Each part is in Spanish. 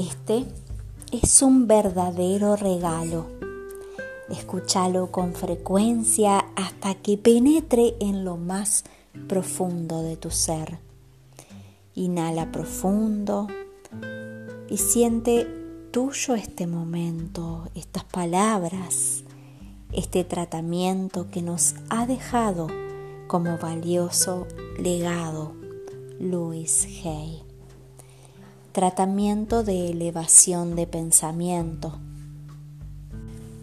Este es un verdadero regalo. Escúchalo con frecuencia hasta que penetre en lo más profundo de tu ser. Inhala profundo y siente tuyo este momento, estas palabras, este tratamiento que nos ha dejado como valioso legado Louis Hay. Tratamiento de elevación de pensamiento.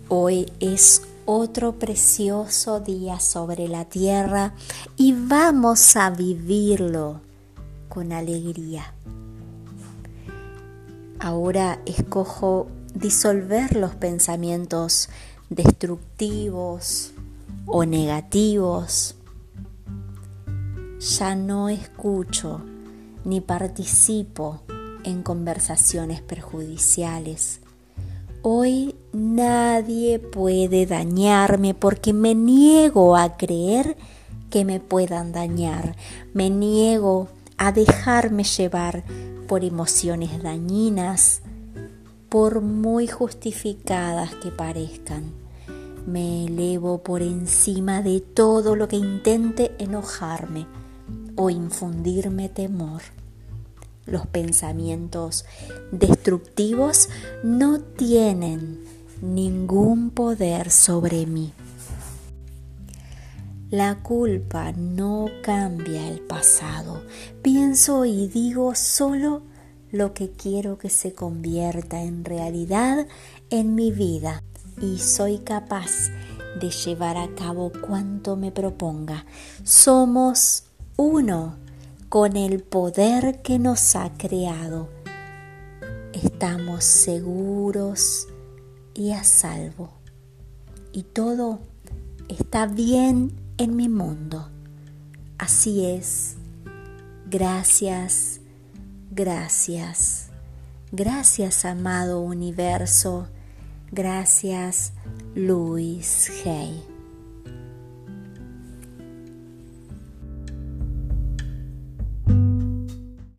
Hoy es otro precioso día sobre la tierra y vamos a vivirlo con alegría. Ahora escojo disolver los pensamientos destructivos o negativos. Ya no escucho ni participo en conversaciones perjudiciales. Hoy nadie puede dañarme porque me niego a creer que me puedan dañar. Me niego a dejarme llevar por emociones dañinas, por muy justificadas que parezcan. Me elevo por encima de todo lo que intente enojarme o infundirme temor. Los pensamientos destructivos no tienen ningún poder sobre mí. La culpa no cambia el pasado. Pienso y digo solo lo que quiero que se convierta en realidad en mi vida y soy capaz de llevar a cabo cuanto me proponga. Somos uno con el poder que nos ha creado. Estamos seguros y a salvo. Y todo está bien en mi mundo. Así es. Gracias, gracias, gracias amado universo, gracias Luis Hay.